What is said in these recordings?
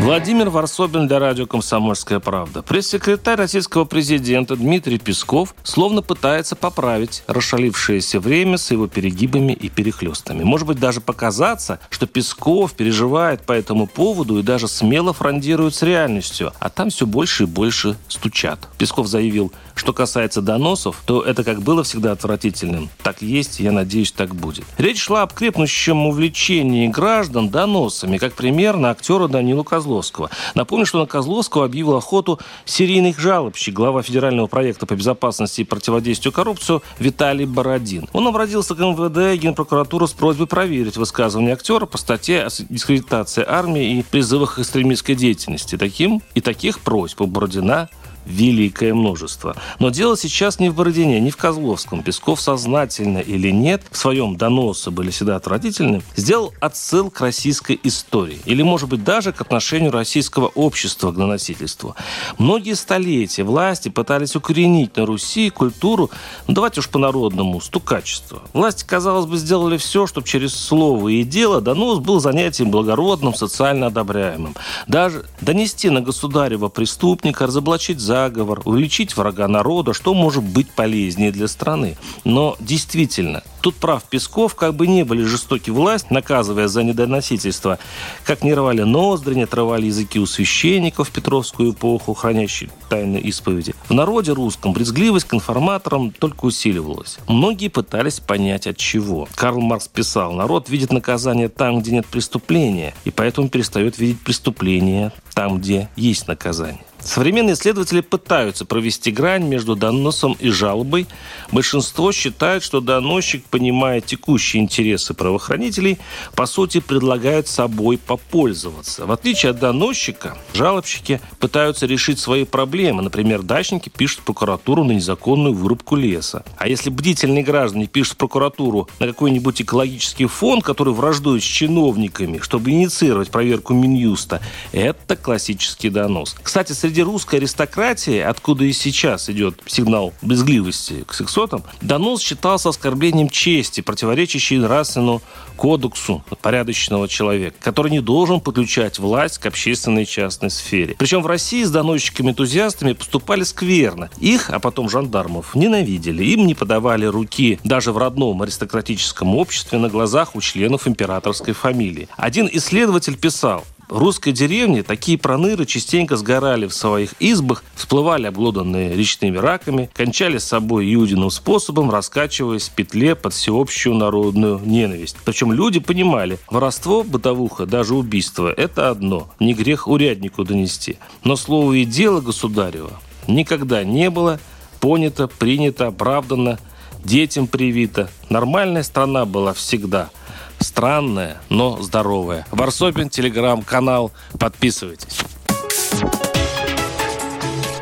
Владимир Варсобин для радио «Комсомольская правда». Пресс-секретарь российского президента Дмитрий Песков словно пытается поправить расшалившееся время с его перегибами и перехлестами. Может быть, даже показаться, что Песков переживает по этому поводу и даже смело фрондирует с реальностью, а там все больше и больше стучат. Песков заявил, что касается доносов, то это как было всегда отвратительным, так есть, я надеюсь, так будет. Речь шла об крепнущем увлечении граждан доносами, как пример на актера Данилу Козловского Козловского. Напомню, что на Козловского объявил охоту серийный жалобщик, глава федерального проекта по безопасности и противодействию коррупцию Виталий Бородин. Он обратился к МВД и Генпрокуратуру с просьбой проверить высказывания актера по статье о дискредитации армии и призывах к экстремистской деятельности. Таким и таких просьб у Бородина великое множество. Но дело сейчас не в Бородине, не в Козловском. Песков сознательно или нет, в своем доносе были всегда отвратительны, сделал отсыл к российской истории. Или, может быть, даже к отношению российского общества к доносительству. Многие столетия власти пытались укоренить на Руси культуру, ну давайте уж по-народному, стукачество. Власти, казалось бы, сделали все, чтобы через слово и дело донос был занятием благородным, социально одобряемым. Даже донести на государева преступника, разоблачить за заговор, увеличить врага народа, что может быть полезнее для страны. Но действительно, тут прав Песков, как бы не были жестоки власть, наказывая за недоносительство, как не рвали ноздри, не отрывали языки у священников в Петровскую эпоху, хранящих тайны исповеди. В народе русском брезгливость к информаторам только усиливалась. Многие пытались понять от чего. Карл Маркс писал, народ видит наказание там, где нет преступления, и поэтому перестает видеть преступления там, где есть наказание. Современные исследователи пытаются провести грань между доносом и жалобой. Большинство считает, что доносчик, понимая текущие интересы правоохранителей, по сути предлагает собой попользоваться. В отличие от доносчика, жалобщики пытаются решить свои проблемы. Например, дачники пишут прокуратуру на незаконную вырубку леса. А если бдительные граждане пишут прокуратуру на какой-нибудь экологический фонд, который враждует с чиновниками, чтобы инициировать проверку Минюста, это классический донос. Кстати, среди русской аристократии, откуда и сейчас идет сигнал брезгливости к сексотам, донос считался оскорблением чести, противоречащей нравственному кодексу порядочного человека, который не должен подключать власть к общественной и частной сфере. Причем в России с доносчиками-энтузиастами поступали скверно. Их, а потом жандармов, ненавидели. Им не подавали руки даже в родном аристократическом обществе на глазах у членов императорской фамилии. Один исследователь писал, русской деревне такие проныры частенько сгорали в своих избах, всплывали обглоданные речными раками, кончали с собой иудиным способом, раскачиваясь в петле под всеобщую народную ненависть. Причем люди понимали, воровство, бытовуха, даже убийство – это одно, не грех уряднику донести. Но слово и дело государева никогда не было понято, принято, оправдано, детям привито. Нормальная страна была всегда – Странная, но здоровая. Варсобин, телеграм-канал. Подписывайтесь.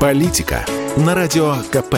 Политика на радио КП.